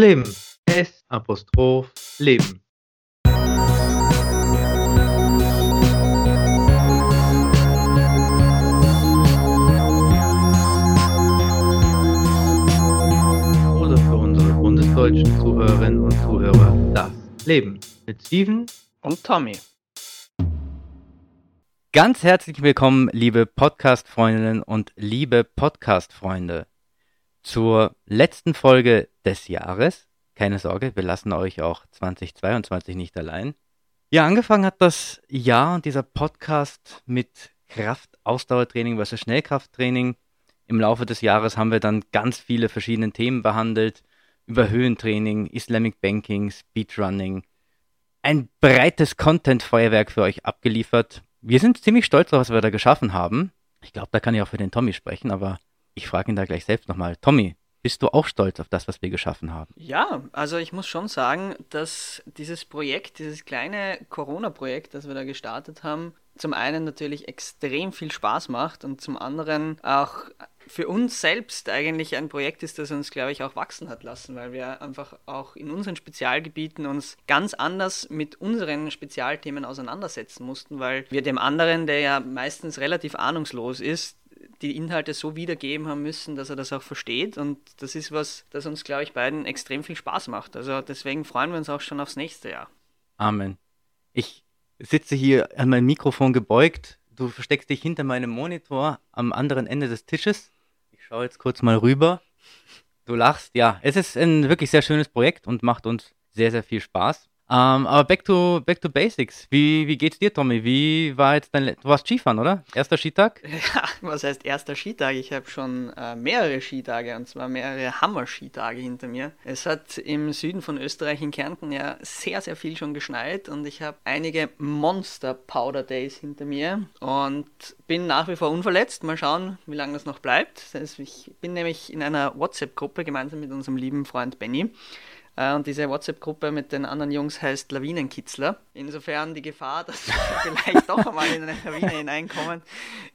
Leben. S Apostroph Leben. Oder für unsere bundesdeutschen Zuhörerinnen und Zuhörer das Leben mit Steven Und Tommy. Ganz herzlich willkommen, liebe Podcast-Freundinnen und liebe Podcast-Freunde, zur letzten Folge des Jahres. Keine Sorge, wir lassen euch auch 2022 nicht allein. Ja, angefangen hat das Jahr und dieser Podcast mit Kraft-Ausdauertraining versus Schnellkrafttraining. Im Laufe des Jahres haben wir dann ganz viele verschiedene Themen behandelt, über Höhentraining, Islamic Banking, Speedrunning. Ein breites Content-Feuerwerk für euch abgeliefert. Wir sind ziemlich stolz darauf, was wir da geschaffen haben. Ich glaube, da kann ich auch für den Tommy sprechen, aber ich frage ihn da gleich selbst nochmal. Tommy, bist du auch stolz auf das, was wir geschaffen haben? Ja, also ich muss schon sagen, dass dieses Projekt, dieses kleine Corona-Projekt, das wir da gestartet haben, zum einen natürlich extrem viel Spaß macht und zum anderen auch für uns selbst eigentlich ein Projekt ist, das uns, glaube ich, auch wachsen hat lassen, weil wir einfach auch in unseren Spezialgebieten uns ganz anders mit unseren Spezialthemen auseinandersetzen mussten, weil wir dem anderen, der ja meistens relativ ahnungslos ist, die Inhalte so wiedergeben haben müssen, dass er das auch versteht. Und das ist was, das uns, glaube ich, beiden extrem viel Spaß macht. Also deswegen freuen wir uns auch schon aufs nächste Jahr. Amen. Ich sitze hier an mein Mikrofon gebeugt. Du versteckst dich hinter meinem Monitor am anderen Ende des Tisches. Ich schaue jetzt kurz mal rüber. Du lachst. Ja, es ist ein wirklich sehr schönes Projekt und macht uns sehr, sehr viel Spaß. Ähm, aber back to, back to basics. Wie, wie geht's dir, Tommy? Wie war jetzt dein. Du warst Skifahren, oder? Erster Skitag? Ja, was heißt erster Skitag? Ich habe schon äh, mehrere Skitage und zwar mehrere Hammer-Skitage hinter mir. Es hat im Süden von Österreich in Kärnten ja sehr, sehr viel schon geschneit und ich habe einige Monster-Powder-Days hinter mir und bin nach wie vor unverletzt. Mal schauen, wie lange das noch bleibt. Das heißt, ich bin nämlich in einer WhatsApp-Gruppe gemeinsam mit unserem lieben Freund Benny. Äh, Und diese WhatsApp-Gruppe mit den anderen Jungs heißt Lawinenkitzler. Insofern die Gefahr, dass wir vielleicht doch einmal in eine Lawine hineinkommen,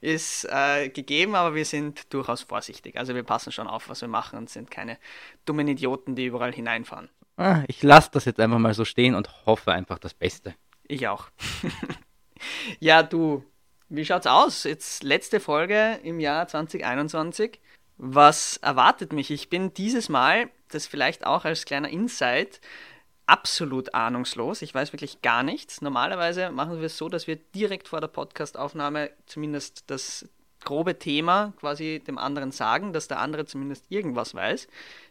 ist äh, gegeben, aber wir sind durchaus vorsichtig. Also wir passen schon auf, was wir machen und sind keine dummen Idioten, die überall hineinfahren. Ah, ich lasse das jetzt einfach mal so stehen und hoffe einfach das Beste. Ich auch. ja, du, wie schaut's aus? Jetzt letzte Folge im Jahr 2021. Was erwartet mich? Ich bin dieses Mal, das vielleicht auch als kleiner Insight, absolut ahnungslos. Ich weiß wirklich gar nichts. Normalerweise machen wir es so, dass wir direkt vor der Podcastaufnahme zumindest das grobe Thema quasi dem anderen sagen, dass der andere zumindest irgendwas weiß.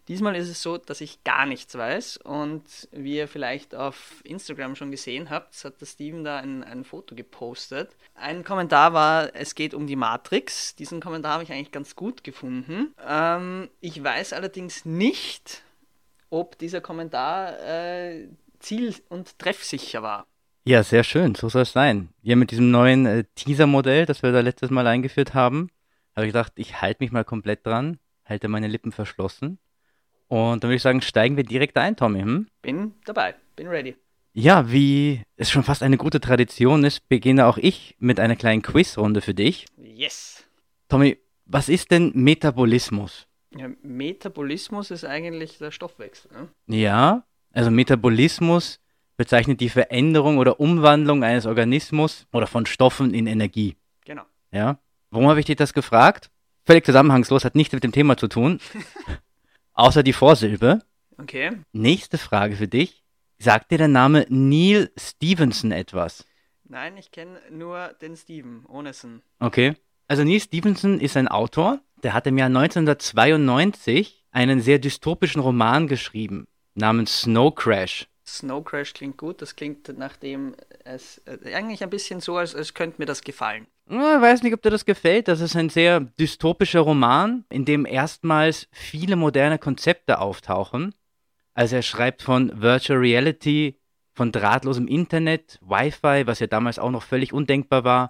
Diesmal ist es so, dass ich gar nichts weiß und wie ihr vielleicht auf Instagram schon gesehen habt, hat der Steven da ein, ein Foto gepostet. Ein Kommentar war, es geht um die Matrix. Diesen Kommentar habe ich eigentlich ganz gut gefunden. Ähm, ich weiß allerdings nicht, ob dieser Kommentar äh, ziel- und treffsicher war. Ja, sehr schön, so soll es sein. Ja, mit diesem neuen äh, Teaser-Modell, das wir da letztes Mal eingeführt haben, habe ich gedacht, ich halte mich mal komplett dran, halte meine Lippen verschlossen. Und dann würde ich sagen, steigen wir direkt ein, Tommy. Hm? Bin dabei, bin ready. Ja, wie es schon fast eine gute Tradition ist, beginne auch ich mit einer kleinen Quizrunde für dich. Yes. Tommy, was ist denn Metabolismus? Ja, Metabolismus ist eigentlich der Stoffwechsel. Ne? Ja, also Metabolismus bezeichnet die Veränderung oder Umwandlung eines Organismus oder von Stoffen in Energie. Genau. Ja. Warum habe ich dich das gefragt? Völlig zusammenhangslos, hat nichts mit dem Thema zu tun. Außer die Vorsilbe. Okay. Nächste Frage für dich. Sagt dir der Name Neil Stevenson etwas? Nein, ich kenne nur den Steven, ohne Sinn. Okay. Also Neil Stevenson ist ein Autor, der hat im Jahr 1992 einen sehr dystopischen Roman geschrieben, namens Snow Crash. Snow Crash klingt gut, das klingt nachdem es äh, eigentlich ein bisschen so, als, als könnte mir das gefallen. Ich weiß nicht, ob dir das gefällt. Das ist ein sehr dystopischer Roman, in dem erstmals viele moderne Konzepte auftauchen. Also er schreibt von Virtual Reality, von drahtlosem Internet, Wi-Fi, was ja damals auch noch völlig undenkbar war,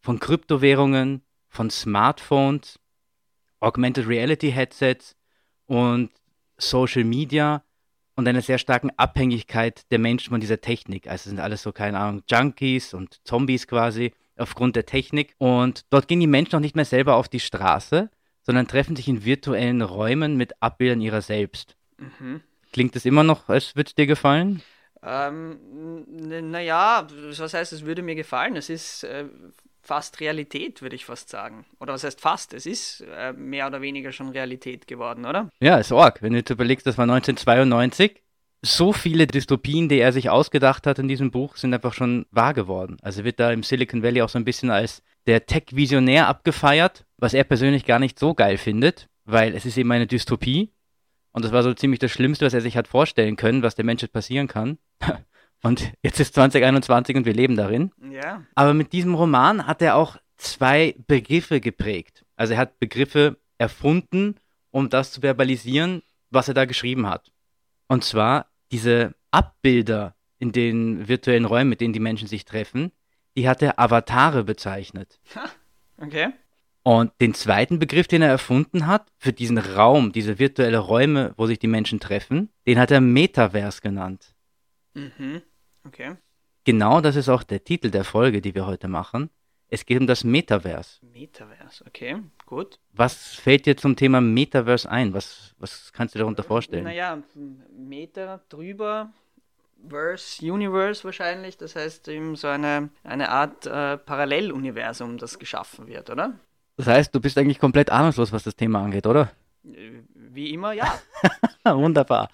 von Kryptowährungen, von Smartphones, Augmented Reality Headsets und Social Media und einer sehr starken Abhängigkeit der Menschen von dieser Technik. Also sind alles so, keine Ahnung, Junkies und Zombies quasi aufgrund der Technik. Und dort gehen die Menschen auch nicht mehr selber auf die Straße, sondern treffen sich in virtuellen Räumen mit Abbildern ihrer selbst. Mhm. Klingt es immer noch, als würde es dir gefallen? Ähm, naja, was heißt, es würde mir gefallen? Es ist äh, fast Realität, würde ich fast sagen. Oder was heißt fast? Es ist äh, mehr oder weniger schon Realität geworden, oder? Ja, ist arg. Wenn du jetzt überlegst, das war 1992. So viele Dystopien, die er sich ausgedacht hat in diesem Buch, sind einfach schon wahr geworden. Also wird da im Silicon Valley auch so ein bisschen als der Tech-Visionär abgefeiert, was er persönlich gar nicht so geil findet, weil es ist eben eine Dystopie. Und das war so ziemlich das Schlimmste, was er sich hat vorstellen können, was der Menschheit passieren kann. Und jetzt ist 2021 und wir leben darin. Ja. Aber mit diesem Roman hat er auch zwei Begriffe geprägt. Also er hat Begriffe erfunden, um das zu verbalisieren, was er da geschrieben hat. Und zwar diese Abbilder in den virtuellen Räumen, mit denen die Menschen sich treffen, die hat er Avatare bezeichnet. Okay. Und den zweiten Begriff, den er erfunden hat, für diesen Raum, diese virtuelle Räume, wo sich die Menschen treffen, den hat er Metaverse genannt. Mhm. Okay. Genau das ist auch der Titel der Folge, die wir heute machen. Es geht um das Metaverse. Metaverse, okay, gut. Was fällt dir zum Thema Metaverse ein? Was, was kannst du darunter vorstellen? Naja, Meta drüber, Verse, Universe wahrscheinlich. Das heißt eben so eine, eine Art äh, Paralleluniversum, das geschaffen wird, oder? Das heißt, du bist eigentlich komplett ahnungslos, was das Thema angeht, oder? Wie immer, ja. Wunderbar.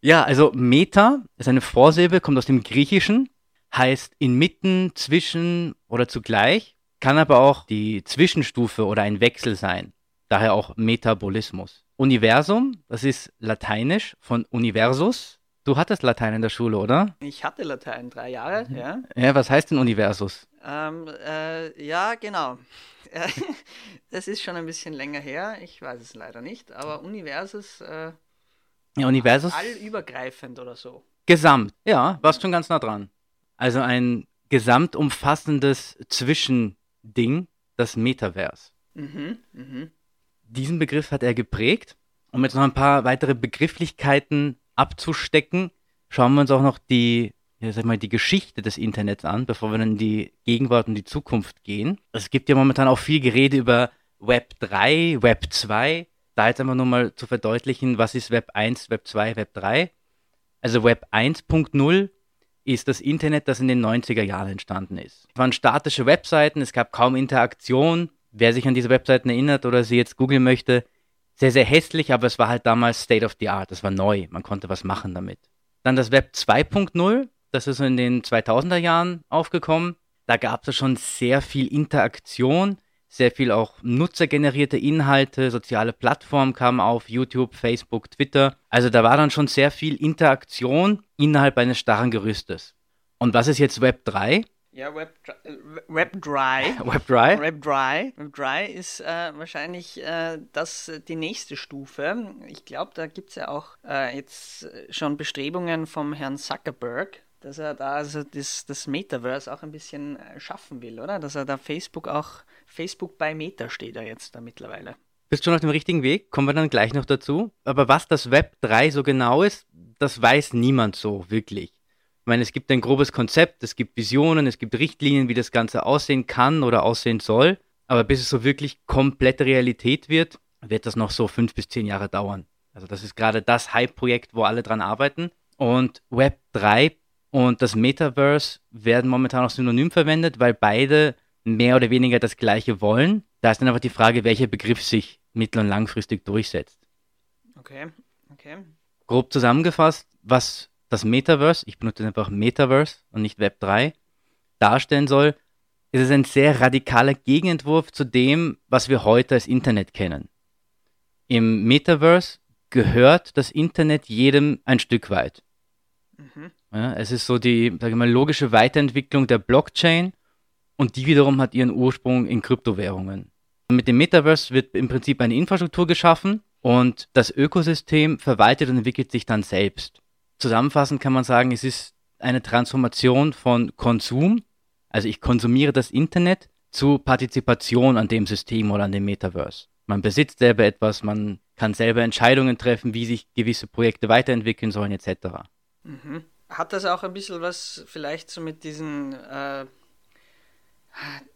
Ja, also Meta ist eine Vorsilbe, kommt aus dem Griechischen, heißt inmitten, zwischen oder zugleich, kann aber auch die Zwischenstufe oder ein Wechsel sein. Daher auch Metabolismus. Universum, das ist lateinisch von Universus. Du hattest Latein in der Schule, oder? Ich hatte Latein drei Jahre, ja. Ja, was heißt denn Universus? Ähm, äh, ja, genau. das ist schon ein bisschen länger her. Ich weiß es leider nicht. Aber Universus. Äh, ja, Universus. Allübergreifend oder so. Gesamt. Ja, warst schon ganz nah dran. Also ein gesamtumfassendes Zwischending, das Metaverse. Mhm, mhm. Diesen Begriff hat er geprägt. Um jetzt noch ein paar weitere Begrifflichkeiten abzustecken, schauen wir uns auch noch die, ja, sag mal, die Geschichte des Internets an, bevor wir dann in die Gegenwart und die Zukunft gehen. Es gibt ja momentan auch viel Gerede über Web 3, Web 2 da jetzt einfach nur mal zu verdeutlichen, was ist Web 1, Web 2, Web 3. Also Web 1.0 ist das Internet, das in den 90er Jahren entstanden ist. Es waren statische Webseiten, es gab kaum Interaktion. Wer sich an diese Webseiten erinnert oder sie jetzt googeln möchte, sehr, sehr hässlich, aber es war halt damals State of the Art, es war neu, man konnte was machen damit. Dann das Web 2.0, das ist in den 2000er Jahren aufgekommen. Da gab es schon sehr viel Interaktion, sehr viel auch nutzergenerierte Inhalte, soziale Plattformen kamen auf, YouTube, Facebook, Twitter. Also da war dann schon sehr viel Interaktion innerhalb eines starren Gerüstes. Und was ist jetzt Web 3? Ja, Web, äh, Web Dry. Web Dry? Web Dry. Web Dry ist äh, wahrscheinlich äh, das, die nächste Stufe. Ich glaube, da gibt es ja auch äh, jetzt schon Bestrebungen vom Herrn Zuckerberg, dass er da also das, das Metaverse auch ein bisschen äh, schaffen will, oder? Dass er da Facebook auch Facebook bei Meta steht er jetzt da mittlerweile. Bist schon auf dem richtigen Weg, kommen wir dann gleich noch dazu. Aber was das Web 3 so genau ist, das weiß niemand so wirklich. Ich meine, es gibt ein grobes Konzept, es gibt Visionen, es gibt Richtlinien, wie das Ganze aussehen kann oder aussehen soll. Aber bis es so wirklich komplette Realität wird, wird das noch so fünf bis zehn Jahre dauern. Also das ist gerade das Hype-Projekt, wo alle dran arbeiten. Und Web 3 und das Metaverse werden momentan auch synonym verwendet, weil beide mehr oder weniger das Gleiche wollen. Da ist dann einfach die Frage, welcher Begriff sich mittel- und langfristig durchsetzt. Okay, okay. Grob zusammengefasst, was das Metaverse, ich benutze einfach Metaverse und nicht Web 3, darstellen soll, ist es ein sehr radikaler Gegenentwurf zu dem, was wir heute als Internet kennen. Im Metaverse gehört das Internet jedem ein Stück weit. Mhm. Ja, es ist so die sage ich mal, logische Weiterentwicklung der Blockchain und die wiederum hat ihren Ursprung in Kryptowährungen. Mit dem Metaverse wird im Prinzip eine Infrastruktur geschaffen und das Ökosystem verwaltet und entwickelt sich dann selbst. Zusammenfassend kann man sagen, es ist eine Transformation von Konsum, also ich konsumiere das Internet, zu Partizipation an dem System oder an dem Metaverse. Man besitzt selber etwas, man kann selber Entscheidungen treffen, wie sich gewisse Projekte weiterentwickeln sollen, etc. Mhm. Hat das auch ein bisschen was vielleicht so mit diesen äh,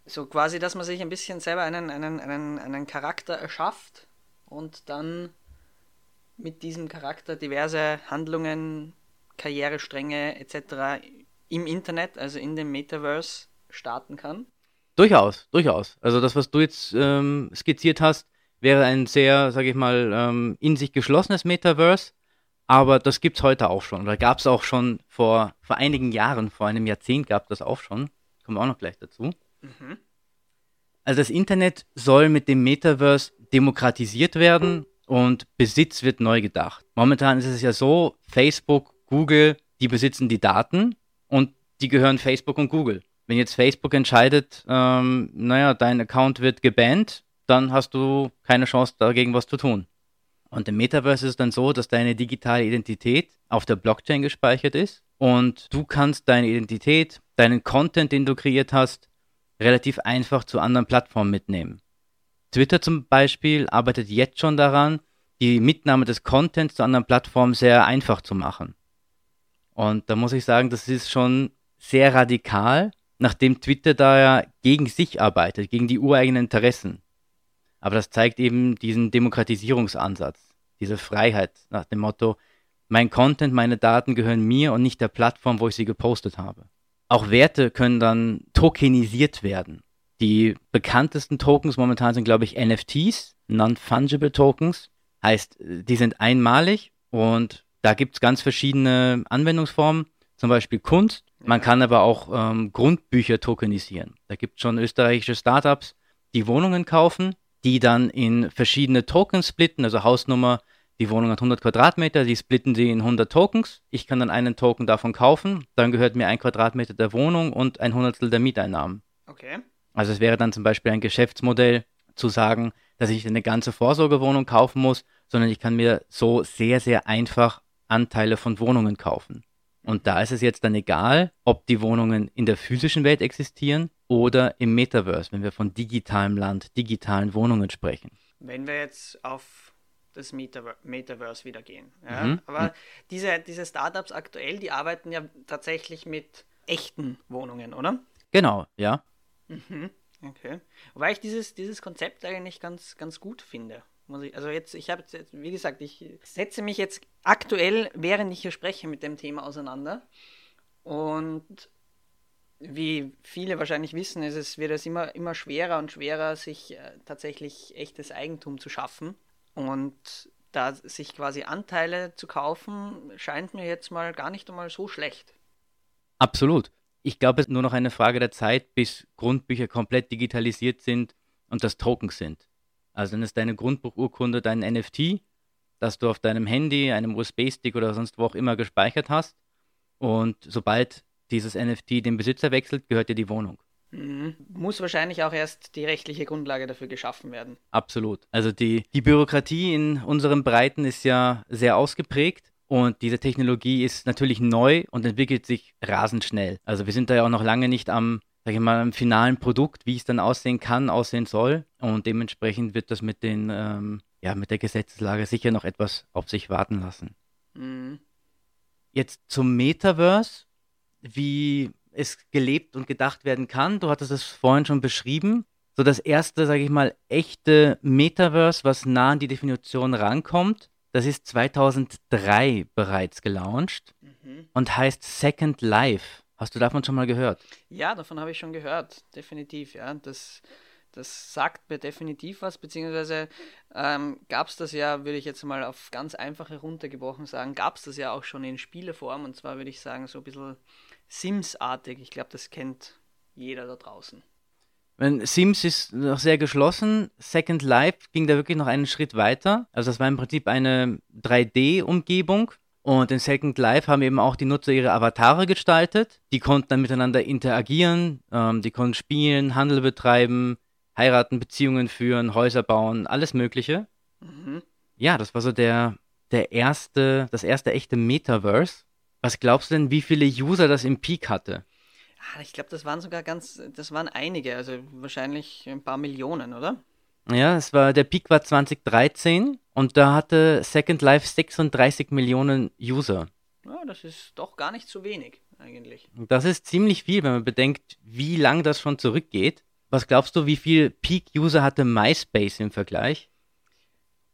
so quasi, dass man sich ein bisschen selber einen, einen, einen, einen Charakter erschafft und dann mit diesem Charakter diverse Handlungen, Karrierestränge etc. im Internet, also in dem Metaverse, starten kann? Durchaus, durchaus. Also das, was du jetzt ähm, skizziert hast, wäre ein sehr, sage ich mal, ähm, in sich geschlossenes Metaverse, aber das gibt es heute auch schon. Oder gab es auch schon vor, vor einigen Jahren, vor einem Jahrzehnt gab es das auch schon. Kommen wir auch noch gleich dazu. Mhm. Also das Internet soll mit dem Metaverse demokratisiert werden und Besitz wird neu gedacht. Momentan ist es ja so, Facebook, Google, die besitzen die Daten und die gehören Facebook und Google. Wenn jetzt Facebook entscheidet, ähm, naja, dein Account wird gebannt, dann hast du keine Chance dagegen was zu tun. Und im Metaverse ist es dann so, dass deine digitale Identität auf der Blockchain gespeichert ist und du kannst deine Identität, deinen Content, den du kreiert hast, relativ einfach zu anderen Plattformen mitnehmen. Twitter zum Beispiel arbeitet jetzt schon daran, die Mitnahme des Contents zu anderen Plattformen sehr einfach zu machen. Und da muss ich sagen, das ist schon sehr radikal, nachdem Twitter da ja gegen sich arbeitet, gegen die ureigenen Interessen. Aber das zeigt eben diesen Demokratisierungsansatz, diese Freiheit nach dem Motto, mein Content, meine Daten gehören mir und nicht der Plattform, wo ich sie gepostet habe. Auch Werte können dann tokenisiert werden. Die bekanntesten Tokens momentan sind, glaube ich, NFTs, Non-Fungible Tokens. Heißt, die sind einmalig und da gibt es ganz verschiedene Anwendungsformen, zum Beispiel Kunst. Man kann aber auch ähm, Grundbücher tokenisieren. Da gibt es schon österreichische Startups, die Wohnungen kaufen, die dann in verschiedene Tokens splitten, also Hausnummer, die Wohnung hat 100 Quadratmeter, die splitten sie in 100 Tokens. Ich kann dann einen Token davon kaufen, dann gehört mir ein Quadratmeter der Wohnung und ein Hundertstel der Mieteinnahmen. Okay. Also es wäre dann zum Beispiel ein Geschäftsmodell zu sagen, dass ich eine ganze Vorsorgewohnung kaufen muss, sondern ich kann mir so sehr, sehr einfach Anteile von Wohnungen kaufen. Und da ist es jetzt dann egal, ob die Wohnungen in der physischen Welt existieren oder im Metaverse, wenn wir von digitalem Land, digitalen Wohnungen sprechen. Wenn wir jetzt auf das Metaver Metaverse wieder gehen. Ja? Mhm. Aber mhm. diese, diese Startups aktuell, die arbeiten ja tatsächlich mit echten Wohnungen, oder? Genau, ja. Mhm. Okay. Wobei ich dieses, dieses Konzept eigentlich ganz, ganz gut finde. Muss ich, also jetzt, ich habe jetzt, wie gesagt, ich setze mich jetzt aktuell, während ich hier spreche, mit dem Thema auseinander. Und wie viele wahrscheinlich wissen, ist es, wird es immer, immer schwerer und schwerer, sich äh, tatsächlich echtes Eigentum zu schaffen. Und da sich quasi Anteile zu kaufen, scheint mir jetzt mal gar nicht einmal so schlecht. Absolut. Ich glaube, es ist nur noch eine Frage der Zeit, bis Grundbücher komplett digitalisiert sind und das Tokens sind. Also dann ist deine Grundbuchurkunde dein NFT, das du auf deinem Handy, einem USB-Stick oder sonst wo auch immer gespeichert hast. Und sobald dieses NFT den Besitzer wechselt, gehört dir die Wohnung. Mhm. Muss wahrscheinlich auch erst die rechtliche Grundlage dafür geschaffen werden. Absolut. Also die, die Bürokratie in unseren Breiten ist ja sehr ausgeprägt. Und diese Technologie ist natürlich neu und entwickelt sich rasend schnell. Also wir sind da ja auch noch lange nicht am, sag ich mal, am finalen Produkt, wie es dann aussehen kann, aussehen soll. Und dementsprechend wird das mit den, ähm, ja, mit der Gesetzeslage sicher noch etwas auf sich warten lassen. Mhm. Jetzt zum Metaverse. Wie es gelebt und gedacht werden kann. Du hattest es vorhin schon beschrieben. So das erste, sage ich mal, echte Metaverse, was nah an die Definition rankommt, das ist 2003 bereits gelauncht mhm. und heißt Second Life. Hast du davon schon mal gehört? Ja, davon habe ich schon gehört, definitiv. Ja, das, das sagt mir definitiv was, beziehungsweise ähm, gab es das ja, würde ich jetzt mal auf ganz einfache runtergebrochen sagen, gab es das ja auch schon in Spieleform und zwar würde ich sagen so ein bisschen Sims-artig. Ich glaube, das kennt jeder da draußen. Sims ist noch sehr geschlossen. Second Life ging da wirklich noch einen Schritt weiter. Also das war im Prinzip eine 3D-Umgebung. Und in Second Life haben eben auch die Nutzer ihre Avatare gestaltet. Die konnten dann miteinander interagieren, ähm, die konnten spielen, Handel betreiben, heiraten, Beziehungen führen, Häuser bauen, alles Mögliche. Mhm. Ja, das war so der, der erste, das erste echte Metaverse. Was glaubst du denn, wie viele User das im Peak hatte? Ah, ich glaube, das waren sogar ganz, das waren einige, also wahrscheinlich ein paar Millionen, oder? Ja, es war, der Peak war 2013 und da hatte Second Life 36 Millionen User. Ja, das ist doch gar nicht so wenig eigentlich. Das ist ziemlich viel, wenn man bedenkt, wie lang das schon zurückgeht. Was glaubst du, wie viel Peak-User hatte MySpace im Vergleich?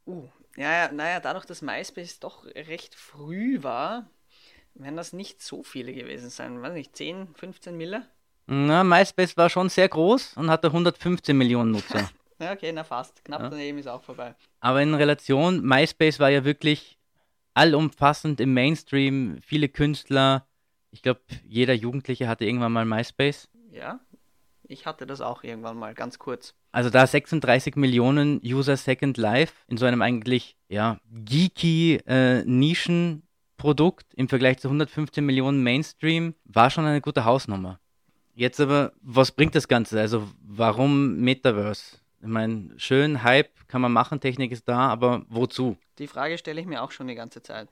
Uh, Ja, ja, naja, dadurch, dass MySpace doch recht früh war, werden das nicht so viele gewesen sein. Weiß nicht, 10, 15 Mille? Na, MySpace war schon sehr groß und hatte 115 Millionen Nutzer. ja, okay, na fast. Knapp ja. daneben ist auch vorbei. Aber in Relation, MySpace war ja wirklich allumfassend im Mainstream, viele Künstler. Ich glaube, jeder Jugendliche hatte irgendwann mal MySpace. Ja, ich hatte das auch irgendwann mal, ganz kurz. Also da 36 Millionen User Second Life in so einem eigentlich, ja, geeky äh, Nischenprodukt im Vergleich zu 115 Millionen Mainstream war schon eine gute Hausnummer. Jetzt aber, was bringt das Ganze? Also warum Metaverse? Ich meine, schön, Hype kann man machen, Technik ist da, aber wozu? Die Frage stelle ich mir auch schon die ganze Zeit.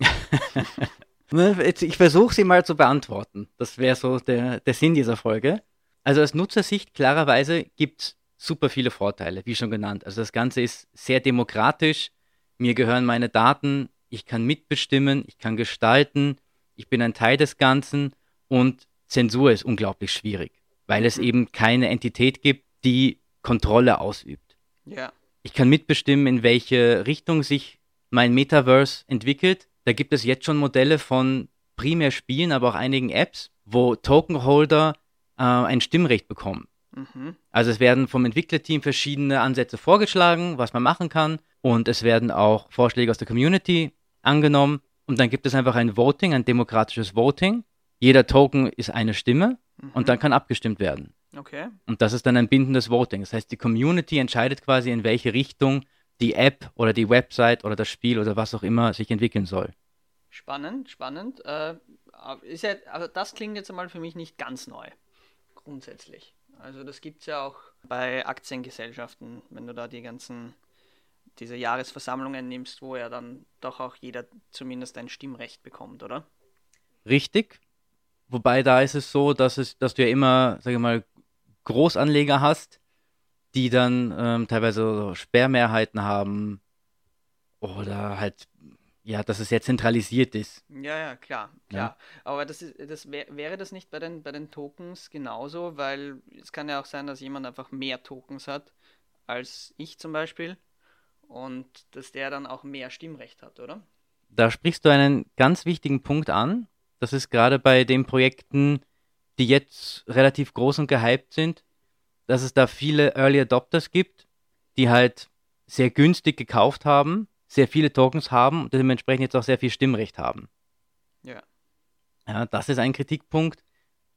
ich versuche sie mal zu beantworten. Das wäre so der, der Sinn dieser Folge. Also aus Nutzersicht klarerweise gibt es super viele Vorteile, wie schon genannt. Also das Ganze ist sehr demokratisch. Mir gehören meine Daten, ich kann mitbestimmen, ich kann gestalten, ich bin ein Teil des Ganzen und Zensur ist unglaublich schwierig, weil es mhm. eben keine Entität gibt, die Kontrolle ausübt. Ja. Ich kann mitbestimmen, in welche Richtung sich mein Metaverse entwickelt. Da gibt es jetzt schon Modelle von primär Spielen, aber auch einigen Apps, wo Tokenholder äh, ein Stimmrecht bekommen. Mhm. Also es werden vom Entwicklerteam verschiedene Ansätze vorgeschlagen, was man machen kann. Und es werden auch Vorschläge aus der Community angenommen. Und dann gibt es einfach ein Voting, ein demokratisches Voting. Jeder Token ist eine Stimme mhm. und dann kann abgestimmt werden. Okay. Und das ist dann ein bindendes Voting. Das heißt, die Community entscheidet quasi, in welche Richtung die App oder die Website oder das Spiel oder was auch immer sich entwickeln soll. Spannend, spannend. Äh, ist ja, also das klingt jetzt einmal für mich nicht ganz neu grundsätzlich. Also das gibt es ja auch bei Aktiengesellschaften, wenn du da die ganzen, diese Jahresversammlungen nimmst, wo ja dann doch auch jeder zumindest ein Stimmrecht bekommt, oder? Richtig. Wobei da ist es so, dass es, dass du ja immer, sage ich mal, Großanleger hast, die dann ähm, teilweise Sperrmehrheiten haben oder halt ja, dass es sehr zentralisiert ist. Ja, ja, klar, klar. Ja. Aber das ist, das wär, wäre das nicht bei den, bei den Tokens genauso, weil es kann ja auch sein, dass jemand einfach mehr Tokens hat als ich zum Beispiel und dass der dann auch mehr Stimmrecht hat, oder? Da sprichst du einen ganz wichtigen Punkt an. Das ist gerade bei den Projekten, die jetzt relativ groß und gehypt sind, dass es da viele Early Adopters gibt, die halt sehr günstig gekauft haben sehr viele Tokens haben und dementsprechend jetzt auch sehr viel Stimmrecht haben. Ja. Ja, das ist ein Kritikpunkt.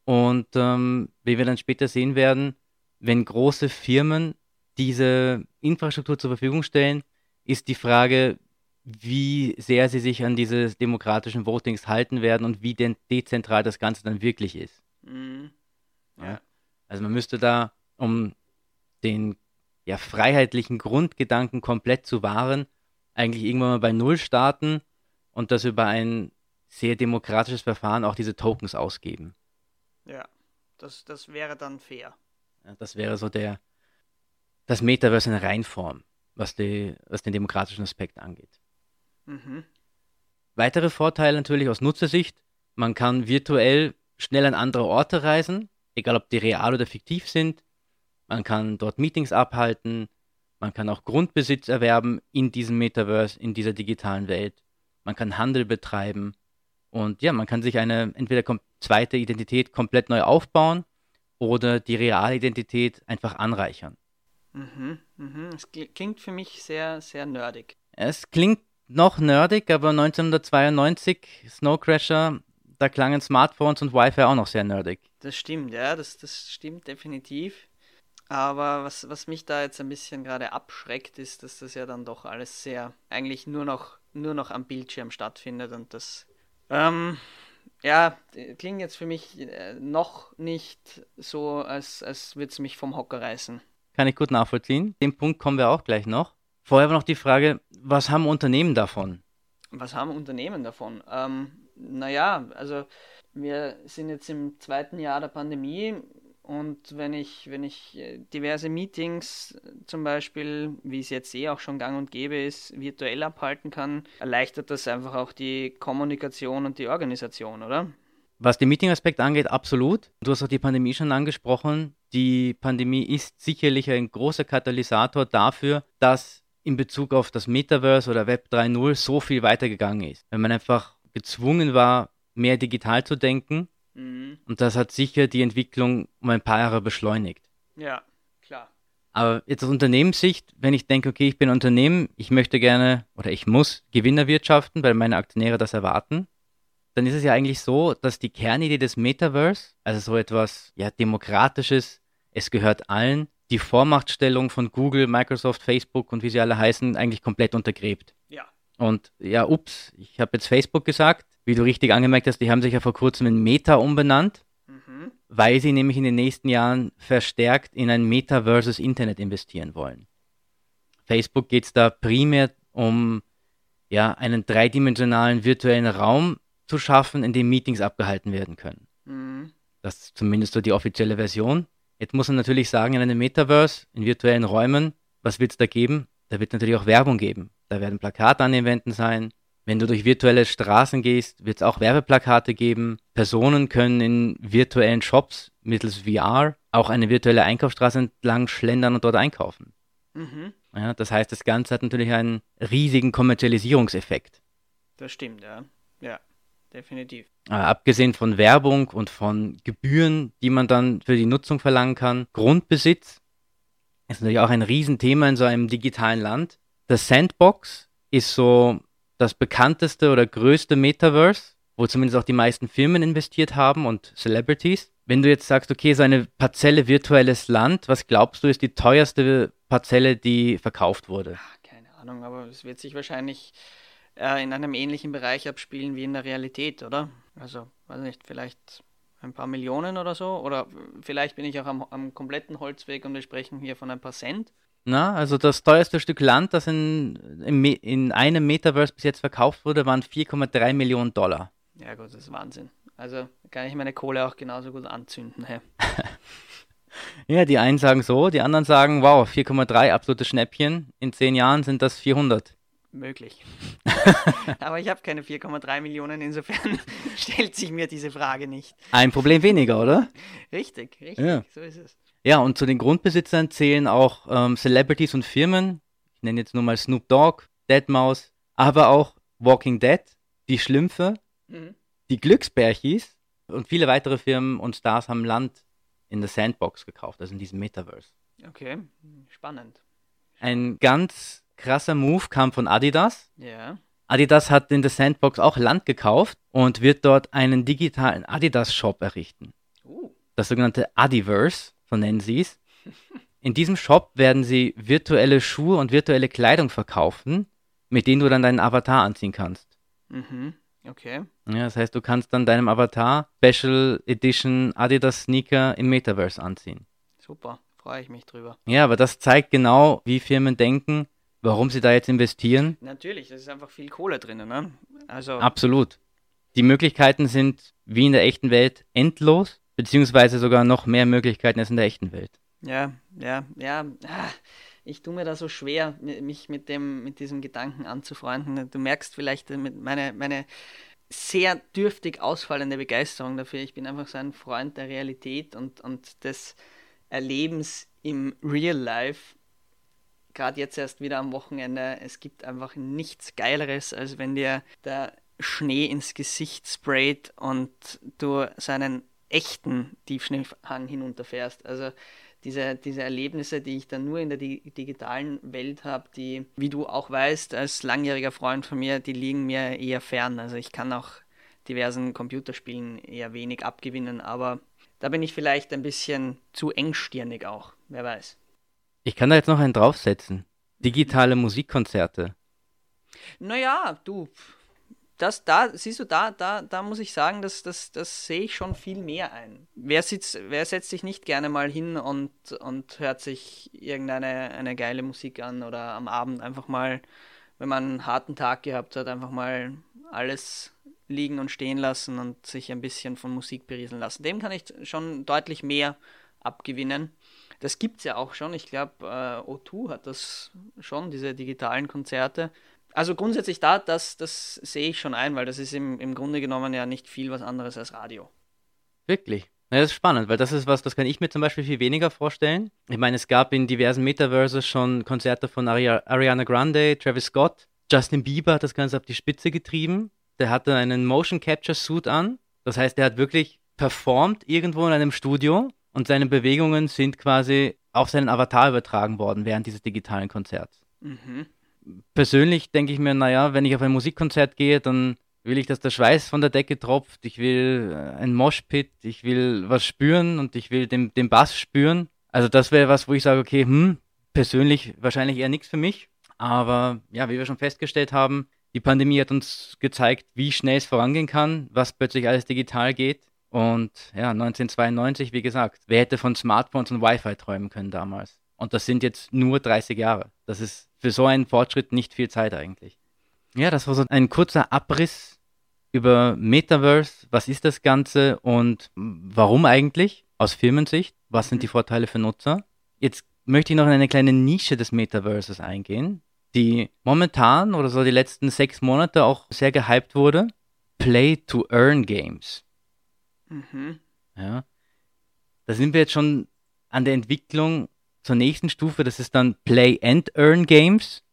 Und ähm, wie wir dann später sehen werden, wenn große Firmen diese Infrastruktur zur Verfügung stellen, ist die Frage, wie sehr sie sich an diese demokratischen Votings halten werden und wie denn dezentral das Ganze dann wirklich ist. Mhm. Ja. ja. Also man müsste da, um den ja, freiheitlichen Grundgedanken komplett zu wahren, eigentlich irgendwann mal bei Null starten und das über ein sehr demokratisches Verfahren auch diese Tokens ausgeben. Ja, das, das wäre dann fair. Ja, das wäre so der, das Metaverse in Reinform, was, die, was den demokratischen Aspekt angeht. Mhm. Weitere Vorteile natürlich aus Nutzersicht. Man kann virtuell schnell an andere Orte reisen, egal ob die real oder fiktiv sind. Man kann dort Meetings abhalten, man kann auch Grundbesitz erwerben in diesem Metaverse, in dieser digitalen Welt. Man kann Handel betreiben. Und ja, man kann sich eine entweder zweite Identität komplett neu aufbauen oder die reale Identität einfach anreichern. Mhm, mhm. Es klingt für mich sehr, sehr nerdig. Es klingt noch nerdig, aber 1992, Snow Crasher, da klangen Smartphones und Wi-Fi auch noch sehr nerdig. Das stimmt, ja, das, das stimmt definitiv. Aber was, was mich da jetzt ein bisschen gerade abschreckt, ist, dass das ja dann doch alles sehr eigentlich nur noch, nur noch am Bildschirm stattfindet und das ähm, ja, klingt jetzt für mich äh, noch nicht so, als, als würde es mich vom Hocker reißen. Kann ich gut nachvollziehen. Den Punkt kommen wir auch gleich noch. Vorher aber noch die Frage, was haben Unternehmen davon? Was haben Unternehmen davon? Ähm, naja, also wir sind jetzt im zweiten Jahr der Pandemie. Und wenn ich, wenn ich äh, diverse Meetings äh, zum Beispiel, wie es jetzt eh auch schon gang und gäbe ist, virtuell abhalten kann, erleichtert das einfach auch die Kommunikation und die Organisation, oder? Was den Meeting-Aspekt angeht, absolut. Du hast auch die Pandemie schon angesprochen. Die Pandemie ist sicherlich ein großer Katalysator dafür, dass in Bezug auf das Metaverse oder Web 3.0 so viel weitergegangen ist. Wenn man einfach gezwungen war, mehr digital zu denken. Mhm. Und das hat sicher die Entwicklung um ein paar Jahre beschleunigt. Ja, klar. Aber jetzt aus Unternehmenssicht, wenn ich denke, okay, ich bin ein Unternehmen, ich möchte gerne oder ich muss Gewinner wirtschaften, weil meine Aktionäre das erwarten, dann ist es ja eigentlich so, dass die Kernidee des Metaverse, also so etwas ja, Demokratisches, es gehört allen, die Vormachtstellung von Google, Microsoft, Facebook und wie sie alle heißen, eigentlich komplett untergräbt. Ja. Und ja, ups, ich habe jetzt Facebook gesagt. Wie du richtig angemerkt hast, die haben sich ja vor kurzem in Meta umbenannt, mhm. weil sie nämlich in den nächsten Jahren verstärkt in ein Meta versus Internet investieren wollen. Facebook geht es da primär um ja, einen dreidimensionalen virtuellen Raum zu schaffen, in dem Meetings abgehalten werden können. Mhm. Das ist zumindest so die offizielle Version. Jetzt muss man natürlich sagen, in einem Metaverse, in virtuellen Räumen, was wird es da geben? Da wird natürlich auch Werbung geben. Da werden Plakate an den Wänden sein. Wenn du durch virtuelle Straßen gehst, wird es auch Werbeplakate geben. Personen können in virtuellen Shops mittels VR auch eine virtuelle Einkaufsstraße entlang schlendern und dort einkaufen. Mhm. Ja, das heißt, das Ganze hat natürlich einen riesigen Kommerzialisierungseffekt. Das stimmt, ja. Ja definitiv. Äh, abgesehen von Werbung und von Gebühren, die man dann für die Nutzung verlangen kann, Grundbesitz ist natürlich auch ein Riesenthema in so einem digitalen Land. Das Sandbox ist so das bekannteste oder größte Metaverse, wo zumindest auch die meisten Firmen investiert haben und Celebrities. Wenn du jetzt sagst, okay, so eine Parzelle virtuelles Land, was glaubst du, ist die teuerste Parzelle, die verkauft wurde? Keine Ahnung, aber es wird sich wahrscheinlich äh, in einem ähnlichen Bereich abspielen wie in der Realität, oder? Also, weiß nicht, vielleicht ein paar Millionen oder so? Oder vielleicht bin ich auch am, am kompletten Holzweg und wir sprechen hier von ein paar Cent. Na, also das teuerste Stück Land, das in, in, in einem Metaverse bis jetzt verkauft wurde, waren 4,3 Millionen Dollar. Ja gut, das ist Wahnsinn. Also kann ich meine Kohle auch genauso gut anzünden. Hey. ja, die einen sagen so, die anderen sagen, wow, 4,3 absolute Schnäppchen. In zehn Jahren sind das 400 möglich. Aber ich habe keine 4,3 Millionen, insofern stellt sich mir diese Frage nicht. Ein Problem weniger, oder? Richtig, richtig, ja. so ist es. Ja, und zu den Grundbesitzern zählen auch ähm, Celebrities und Firmen. Ich nenne jetzt nur mal Snoop Dogg, Deadmaus, aber auch Walking Dead, die Schlümpfe, mhm. die Glücksbärchis und viele weitere Firmen und Stars haben Land in der Sandbox gekauft, also in diesem Metaverse. Okay, spannend. Ein ganz krasser Move kam von Adidas. Ja. Adidas hat in der Sandbox auch Land gekauft und wird dort einen digitalen Adidas-Shop errichten. Uh. Das sogenannte Adiverse, so nennen sie es. In diesem Shop werden sie virtuelle Schuhe und virtuelle Kleidung verkaufen, mit denen du dann deinen Avatar anziehen kannst. Mhm. Okay. Ja, das heißt, du kannst dann deinem Avatar Special Edition Adidas Sneaker im Metaverse anziehen. Super, freue ich mich drüber. Ja, aber das zeigt genau, wie Firmen denken warum sie da jetzt investieren? Natürlich, da ist einfach viel Kohle drin, ne? Also Absolut. Die Möglichkeiten sind wie in der echten Welt endlos, beziehungsweise sogar noch mehr Möglichkeiten als in der echten Welt. Ja, ja, ja. Ah, ich tue mir da so schwer, mich mit dem, mit diesem Gedanken anzufreunden. Du merkst vielleicht meine, meine sehr dürftig ausfallende Begeisterung dafür. Ich bin einfach so ein Freund der Realität und, und des Erlebens im Real Life gerade jetzt erst wieder am Wochenende, es gibt einfach nichts Geileres, als wenn dir der Schnee ins Gesicht sprayt und du seinen echten Tiefschneehang hinunterfährst. Also diese, diese Erlebnisse, die ich dann nur in der digitalen Welt habe, die, wie du auch weißt, als langjähriger Freund von mir, die liegen mir eher fern. Also ich kann auch diversen Computerspielen eher wenig abgewinnen, aber da bin ich vielleicht ein bisschen zu engstirnig auch, wer weiß. Ich kann da jetzt noch einen draufsetzen. Digitale Musikkonzerte. Naja, du, das da, siehst du, da, da, da muss ich sagen, das, das, das sehe ich schon viel mehr ein. Wer, sitzt, wer setzt sich nicht gerne mal hin und, und hört sich irgendeine eine geile Musik an oder am Abend einfach mal, wenn man einen harten Tag gehabt hat, einfach mal alles liegen und stehen lassen und sich ein bisschen von Musik berieseln lassen. Dem kann ich schon deutlich mehr abgewinnen das gibt es ja auch schon. Ich glaube, äh, O2 hat das schon, diese digitalen Konzerte. Also grundsätzlich da, das, das sehe ich schon ein, weil das ist im, im Grunde genommen ja nicht viel was anderes als Radio. Wirklich? Ja, das ist spannend, weil das ist was, das kann ich mir zum Beispiel viel weniger vorstellen. Ich meine, es gab in diversen Metaverses schon Konzerte von Ari Ariana Grande, Travis Scott, Justin Bieber hat das Ganze auf die Spitze getrieben. Der hatte einen Motion Capture Suit an. Das heißt, er hat wirklich performt irgendwo in einem Studio und seine Bewegungen sind quasi auf seinen Avatar übertragen worden während dieses digitalen Konzerts. Mhm. Persönlich denke ich mir, naja, wenn ich auf ein Musikkonzert gehe, dann will ich, dass der Schweiß von der Decke tropft, ich will äh, ein Moshpit, ich will was spüren und ich will den, den Bass spüren. Also das wäre was, wo ich sage, okay, hm, persönlich wahrscheinlich eher nichts für mich. Aber ja, wie wir schon festgestellt haben, die Pandemie hat uns gezeigt, wie schnell es vorangehen kann, was plötzlich alles digital geht. Und ja, 1992, wie gesagt, wer hätte von Smartphones und Wi-Fi träumen können damals? Und das sind jetzt nur 30 Jahre. Das ist für so einen Fortschritt nicht viel Zeit eigentlich. Ja, das war so ein kurzer Abriss über Metaverse. Was ist das Ganze und warum eigentlich aus Firmensicht? Was sind die Vorteile für Nutzer? Jetzt möchte ich noch in eine kleine Nische des Metaverses eingehen, die momentan oder so die letzten sechs Monate auch sehr gehypt wurde. Play-to-Earn-Games. Mhm. Ja. Da sind wir jetzt schon an der Entwicklung zur nächsten Stufe. Das ist dann Play-and-Earn-Games.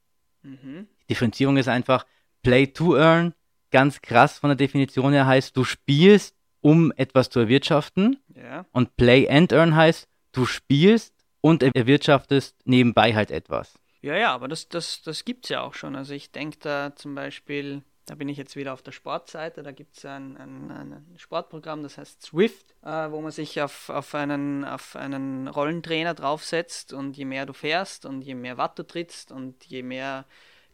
Mhm. Differenzierung ist einfach Play-to-Earn. Ganz krass von der Definition her heißt, du spielst, um etwas zu erwirtschaften. Ja. Und Play-and-Earn heißt, du spielst und erwirtschaftest nebenbei halt etwas. Ja, ja, aber das, das, das gibt es ja auch schon. Also ich denke da zum Beispiel, da bin ich jetzt wieder auf der Sportseite, da gibt es ein, ein, ein Sportprogramm, das heißt Swift, äh, wo man sich auf, auf, einen, auf einen Rollentrainer draufsetzt und je mehr du fährst und je mehr Watt du trittst und je mehr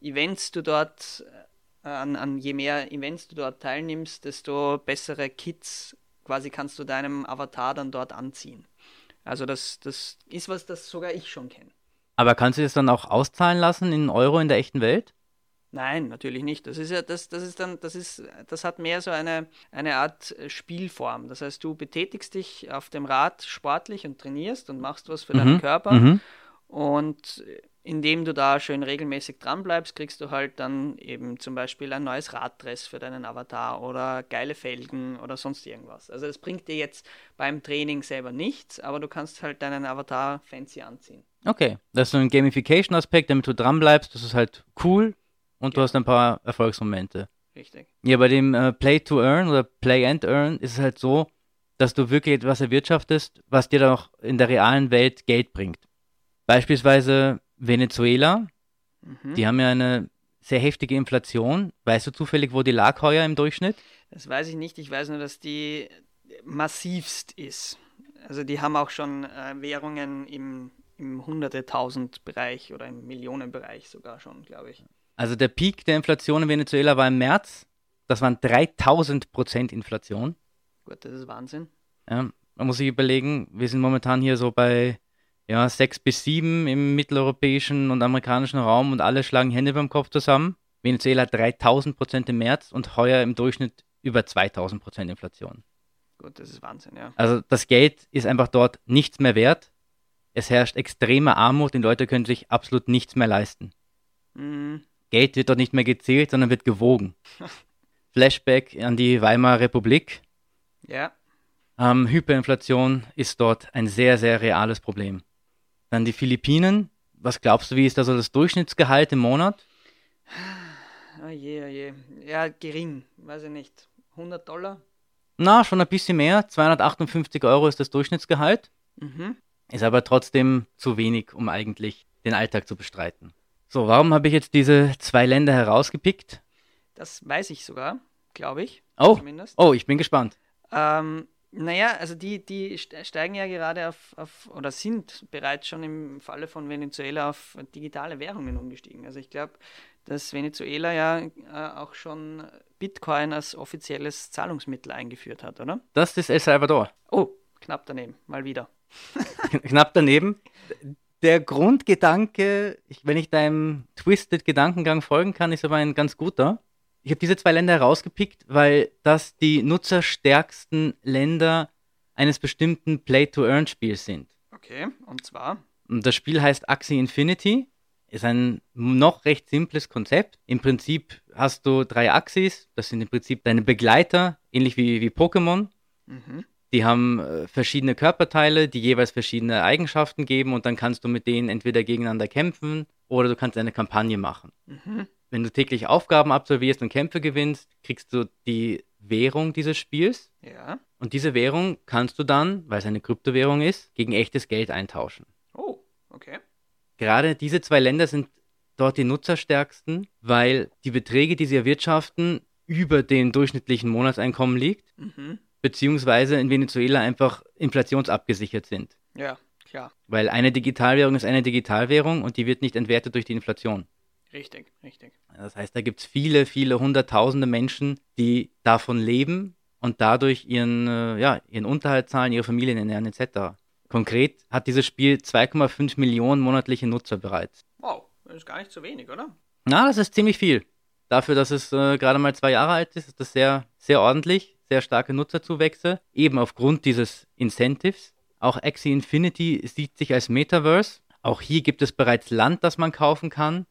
Events du dort, äh, an, an je mehr Events du dort teilnimmst, desto bessere Kits quasi kannst du deinem Avatar dann dort anziehen. Also das, das ist was, das sogar ich schon kenne. Aber kannst du das dann auch auszahlen lassen in Euro in der echten Welt? Nein, natürlich nicht. Das ist ja, das, das ist dann, das ist, das hat mehr so eine, eine Art Spielform. Das heißt, du betätigst dich auf dem Rad sportlich und trainierst und machst was für Mhm, deinen Körper. Mhm. Und indem du da schön regelmäßig dran bleibst, kriegst du halt dann eben zum Beispiel ein neues Raddress für deinen Avatar oder geile Felgen oder sonst irgendwas. Also es bringt dir jetzt beim Training selber nichts, aber du kannst halt deinen Avatar fancy anziehen. Okay, das ist so ein Gamification-Aspekt, damit du dran bleibst. Das ist halt cool und du Ja. hast ein paar Erfolgsmomente. Richtig. Ja, bei dem äh, Play to Earn oder Play and Earn ist es halt so, dass du wirklich etwas erwirtschaftest, was dir dann auch in der realen Welt Geld bringt. Beispielsweise Venezuela, Mhm. die haben ja eine sehr heftige Inflation. Weißt du zufällig, wo die lag heuer im Durchschnitt? Das weiß ich nicht. Ich weiß nur, dass die massivst ist. Also die haben auch schon äh, Währungen im, im hunderte tausend Bereich oder im Millionenbereich sogar schon, glaube ich. Also der Peak der Inflation in Venezuela war im März. Das waren 3000 Prozent Inflation. Gut, das ist Wahnsinn. Ja, man muss sich überlegen, wir sind momentan hier so bei ja, 6 bis 7 im mitteleuropäischen und amerikanischen Raum und alle schlagen Hände beim Kopf zusammen. Venezuela hat 3000 Prozent im März und heuer im Durchschnitt über 2000 Prozent Inflation. Gut, das ist Wahnsinn, ja. Also das Geld ist einfach dort nichts mehr wert. Es herrscht extreme Armut, die Leute können sich absolut nichts mehr leisten. Mhm. Geld wird dort nicht mehr gezählt, sondern wird gewogen. Flashback an die Weimarer Republik. Ja, Ähm, Hyperinflation ist dort ein sehr, sehr reales Problem. Dann die Philippinen. Was glaubst du, wie ist da so das Durchschnittsgehalt im Monat? oh je, oh je. Ja, gering, weiß ich nicht. 100 Dollar? Na, schon ein bisschen mehr. 258 Euro ist das Durchschnittsgehalt. Mhm. Ist aber trotzdem zu wenig, um eigentlich den Alltag zu bestreiten. So, warum habe ich jetzt diese zwei Länder herausgepickt? Das weiß ich sogar, glaube ich. Oh, Zumindest. oh, ich bin gespannt. Ähm, naja, also die, die ste- steigen ja gerade auf, auf, oder sind bereits schon im Falle von Venezuela auf digitale Währungen umgestiegen. Also ich glaube, dass Venezuela ja äh, auch schon Bitcoin als offizielles Zahlungsmittel eingeführt hat, oder? Das ist El Salvador. Oh, knapp daneben, mal wieder. Knapp daneben. Der Grundgedanke, ich, wenn ich deinem Twisted Gedankengang folgen kann, ist aber ein ganz guter. Ich habe diese zwei Länder herausgepickt, weil das die nutzerstärksten Länder eines bestimmten Play-to-Earn-Spiels sind. Okay, und zwar? Das Spiel heißt Axie Infinity. Ist ein noch recht simples Konzept. Im Prinzip hast du drei Axis. Das sind im Prinzip deine Begleiter, ähnlich wie, wie Pokémon. Mhm. Die haben äh, verschiedene Körperteile, die jeweils verschiedene Eigenschaften geben und dann kannst du mit denen entweder gegeneinander kämpfen oder du kannst eine Kampagne machen. Mhm. Wenn du täglich Aufgaben absolvierst und Kämpfe gewinnst, kriegst du die Währung dieses Spiels Ja. und diese Währung kannst du dann, weil es eine Kryptowährung ist, gegen echtes Geld eintauschen. Oh, okay. Gerade diese zwei Länder sind dort die nutzerstärksten, weil die Beträge, die sie erwirtschaften, über dem durchschnittlichen Monatseinkommen liegt, Mhm. Beziehungsweise in Venezuela einfach inflationsabgesichert sind. Ja, klar. Weil eine Digitalwährung ist eine Digitalwährung und die wird nicht entwertet durch die Inflation. Richtig, richtig. Das heißt, da gibt es viele, viele hunderttausende Menschen, die davon leben und dadurch ihren, äh, ja, ihren Unterhalt zahlen, ihre Familien ernähren etc. Konkret hat dieses Spiel 2,5 Millionen monatliche Nutzer bereits. Wow, das ist gar nicht so wenig, oder? Na, das ist ziemlich viel. Dafür, dass es äh, gerade mal zwei Jahre alt ist, ist das sehr, sehr ordentlich. Sehr starke Nutzerzuwächse. Eben aufgrund dieses Incentives. Auch Axie Infinity sieht sich als Metaverse. Auch hier gibt es bereits Land, das man kaufen kann.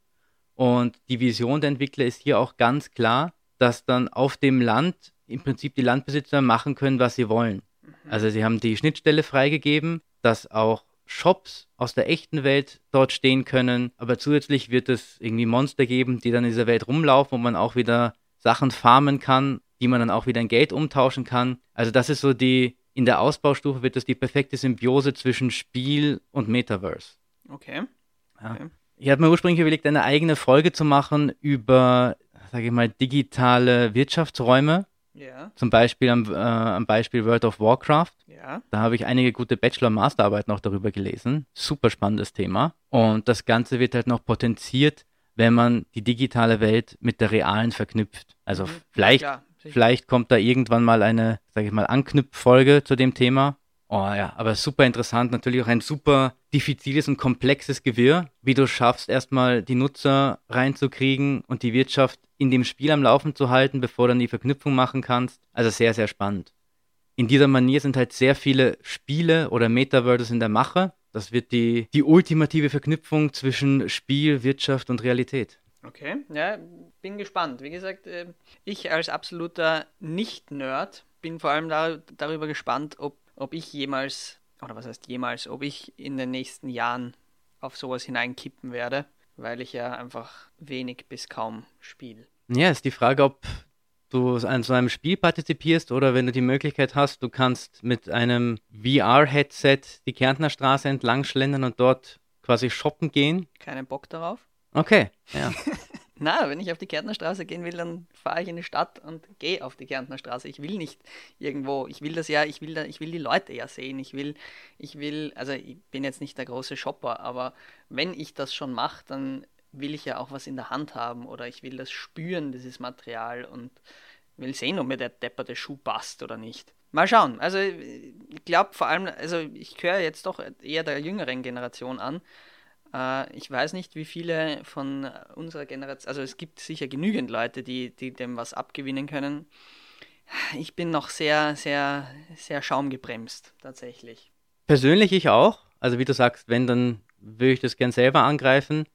Und die Vision der Entwickler ist hier auch ganz klar, dass dann auf dem Land im Prinzip die Landbesitzer machen können, was sie wollen. Also sie haben die Schnittstelle freigegeben, dass auch Shops aus der echten Welt dort stehen können, aber zusätzlich wird es irgendwie Monster geben, die dann in dieser Welt rumlaufen, wo man auch wieder Sachen farmen kann, die man dann auch wieder in Geld umtauschen kann. Also das ist so die, in der Ausbaustufe wird das die perfekte Symbiose zwischen Spiel und Metaverse. Okay. Ja. Okay. Ich hatte mir ursprünglich überlegt, eine eigene Folge zu machen über, sage ich mal, digitale Wirtschaftsräume. Ja, Zum Beispiel am, äh, am Beispiel World of Warcraft. ja. Da habe ich einige gute Bachelor-Masterarbeiten auch darüber gelesen. Super spannendes Thema. Und das Ganze wird halt noch potenziert, wenn man die digitale Welt mit der realen verknüpft. Also Mhm. vielleicht, Ja. Vielleicht kommt da irgendwann mal eine, sage ich mal, Anknüpffolge zu dem Thema. Oh ja, aber super interessant. Natürlich auch ein super diffiziles und komplexes Gewirr, wie du schaffst, erstmal die Nutzer reinzukriegen und die Wirtschaft in dem Spiel am Laufen zu halten, bevor du dann die Verknüpfung machen kannst. Also sehr, sehr spannend. In dieser Manier sind halt sehr viele Spiele oder Metaverses in der Mache. Das wird die, die ultimative Verknüpfung zwischen Spiel, Wirtschaft und Realität. Okay, ja, bin gespannt. Wie gesagt, äh, ich als absoluter Nicht-Nerd bin vor allem dar darüber gespannt, ob, ob ich jemals, oder was heißt jemals, ob ich in den nächsten Jahren auf sowas hineinkippen werde, weil ich ja einfach wenig bis kaum spiele. Ja, ist die Frage, ob du an so einem Spiel partizipierst oder wenn du die Möglichkeit hast, du kannst mit einem VR-Headset die Kärntner Straße entlang schlendern und dort quasi shoppen gehen. Keinen Bock darauf? Okay, ja. Na, wenn ich auf die Kärntner Straße gehen will, dann fahre ich in die Stadt und gehe auf die Kärntner Straße. Ich will nicht irgendwo, ich will das ja, ich will da, ich will die Leute ja sehen. Ich will, ich will, also ich bin jetzt nicht der große Shopper, aber wenn ich das schon mache, dann will ich ja auch was in der Hand haben oder ich will das spüren, dieses Material und will sehen, ob mir der depperte Schuh passt oder nicht. Mal schauen. Also ich glaube vor allem, also ich gehöre jetzt doch eher der jüngeren Generation an. Äh, ich weiß nicht, wie viele von unserer Generation, also es gibt sicher genügend Leute, die, die dem was abgewinnen können. Ich bin noch sehr, sehr, sehr schaumgebremst, tatsächlich. Persönlich ich auch. Also wie du sagst, wenn, dann würde ich das gern selber angreifen.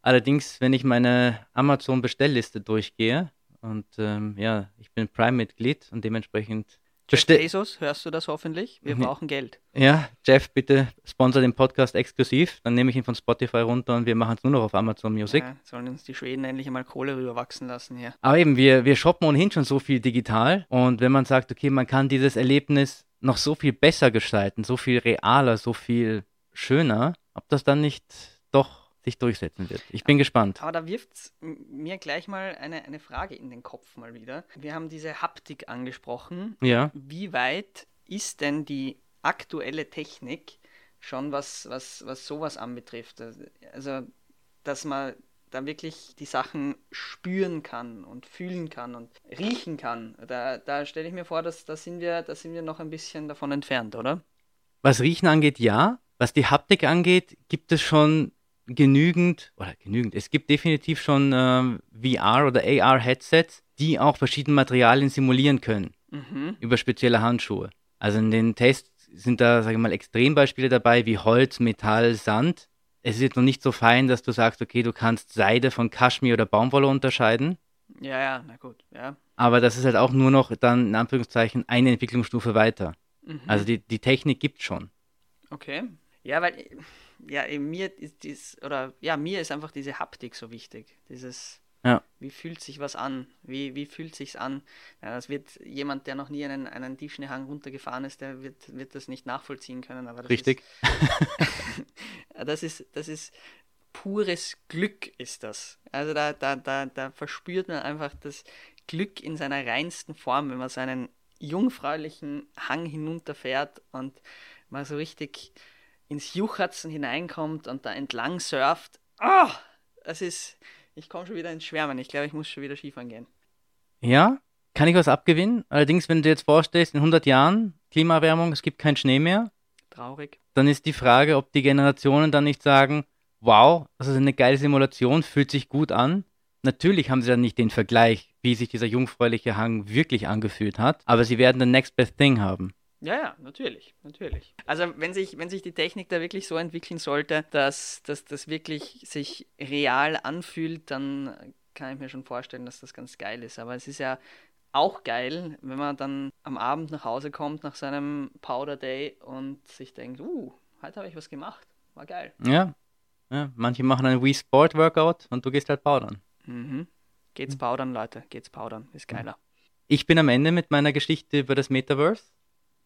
Allerdings, wenn ich meine Amazon-Bestellliste durchgehe und ähm, ja, ich bin Prime-Mitglied und dementsprechend Jeff. Bezos, hörst du das hoffentlich? Wir Mhm. brauchen Geld. Ja, Jeff, bitte sponsor den Podcast exklusiv. Dann nehme ich ihn von Spotify runter und wir machen es nur noch auf Amazon Music. Ja, sollen uns die Schweden endlich einmal Kohle rüberwachsen lassen hier. Aber eben, wir, wir shoppen ohnehin schon so viel digital. Und wenn man sagt, okay, man kann dieses Erlebnis noch so viel besser gestalten, so viel realer, so viel schöner, ob das dann nicht doch sich durchsetzen wird. Ich bin gespannt. Aber da wirft es mir gleich mal eine, eine Frage in den Kopf mal wieder. Wir haben diese Haptik angesprochen. Ja. Wie weit ist denn die aktuelle Technik schon, was, was, was sowas anbetrifft? Also, dass man da wirklich die Sachen spüren kann und fühlen kann und riechen kann. Da, da stelle ich mir vor, dass da sind wir, da sind wir noch ein bisschen davon entfernt, oder? Was Riechen angeht, ja. Was die Haptik angeht, gibt es schon genügend, oder genügend, es gibt definitiv schon ähm, VR- oder AR-Headsets, die auch verschiedene Materialien simulieren können Mhm. über spezielle Handschuhe. Also in den Tests sind da, sage ich mal, Extrembeispiele dabei wie Holz, Metall, Sand. Es ist jetzt noch nicht so fein, dass du sagst, okay, du kannst Seide von Kaschmir oder Baumwolle unterscheiden. Ja, ja, na gut, ja. Aber das ist halt auch nur noch dann in Anführungszeichen eine Entwicklungsstufe weiter. Mhm. Also die, die Technik gibt schon. Okay. Ja, weil ja, mir ist dies, oder ja, mir ist einfach diese Haptik so wichtig. Dieses ja. Wie fühlt sich was an? Wie, wie fühlt sich's an? Ja, das wird jemand, der noch nie einen, einen Tiefschneehang runtergefahren ist, der wird, wird das nicht nachvollziehen können. Aber das Richtig. Ist, das, ist, das ist pures Glück, ist das. Also da, da, da, da verspürt man einfach das Glück in seiner reinsten Form, wenn man seinen jungfräulichen Hang hinunterfährt und mal so richtig ins Juchatzen hineinkommt und da entlang surft. Ah, das ist ich komme schon wieder ins Schwärmen. Ich glaube, ich muss schon wieder Skifahren gehen. Ja, kann ich was abgewinnen? Allerdings, wenn du dir jetzt vorstellst, in 100 Jahren Klimaerwärmung, es gibt keinen Schnee mehr. Traurig. Dann ist die Frage, ob die Generationen dann nicht sagen, wow, das ist eine geile Simulation, fühlt sich gut an. Natürlich haben sie dann nicht den Vergleich, wie sich dieser jungfräuliche Hang wirklich angefühlt hat, aber sie werden den Next Best Thing haben. Ja, ja, natürlich, natürlich. Also wenn sich, wenn sich die Technik da wirklich so entwickeln sollte, dass, dass das wirklich sich real anfühlt, dann kann ich mir schon vorstellen, dass das ganz geil ist. Aber es ist ja auch geil, wenn man dann am Abend nach Hause kommt nach seinem Powder Day und sich denkt, uh, heute habe ich was gemacht. War geil. Ja. ja. Manche machen einen Wii Sport Workout und du gehst halt powdern. Mhm. Geht's powdern, Leute. Geht's powdern. Ist geiler. Ich bin am Ende mit meiner Geschichte über das Metaverse.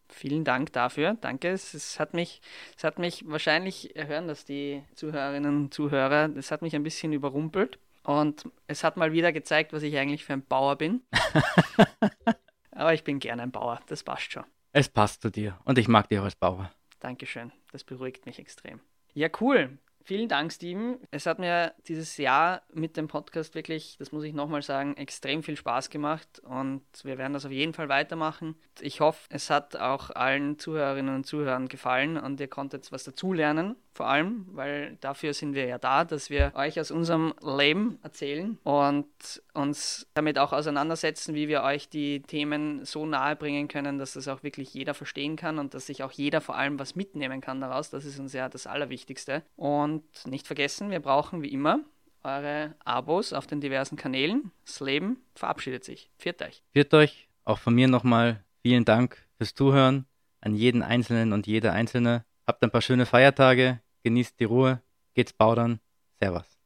Vielen Dank dafür. Danke. Es, es, hat mich, es hat mich wahrscheinlich hören das die Zuhörerinnen und Zuhörer. Es hat mich ein bisschen überrumpelt und es hat mal wieder gezeigt, was ich eigentlich für ein Bauer bin. Aber ich bin gerne ein Bauer. Das passt schon. Es passt zu dir und ich mag dich auch als Bauer. Dankeschön. Das beruhigt mich extrem. Ja, cool. Vielen Dank, Steven. Es hat mir dieses Jahr mit dem Podcast wirklich, das muss ich nochmal sagen, extrem viel Spaß gemacht und wir werden das auf jeden Fall weitermachen. Ich hoffe, es hat auch allen Zuhörerinnen und Zuhörern gefallen und ihr konntet was dazulernen vor allem, weil dafür sind wir ja da, dass wir euch aus unserem Leben erzählen und uns damit auch auseinandersetzen, wie wir euch die Themen so nahe bringen können, dass das auch wirklich jeder verstehen kann und dass sich auch jeder vor allem was mitnehmen kann daraus. Das ist uns ja das Allerwichtigste. Und nicht vergessen, wir brauchen wie immer eure Abos auf den diversen Kanälen. Das Leben verabschiedet sich. Viert euch. Viert euch. Auch von mir nochmal vielen Dank fürs Zuhören an jeden Einzelnen und jede Einzelne. Habt ein paar schöne Feiertage genießt die Ruhe, geht's baudern. Servus.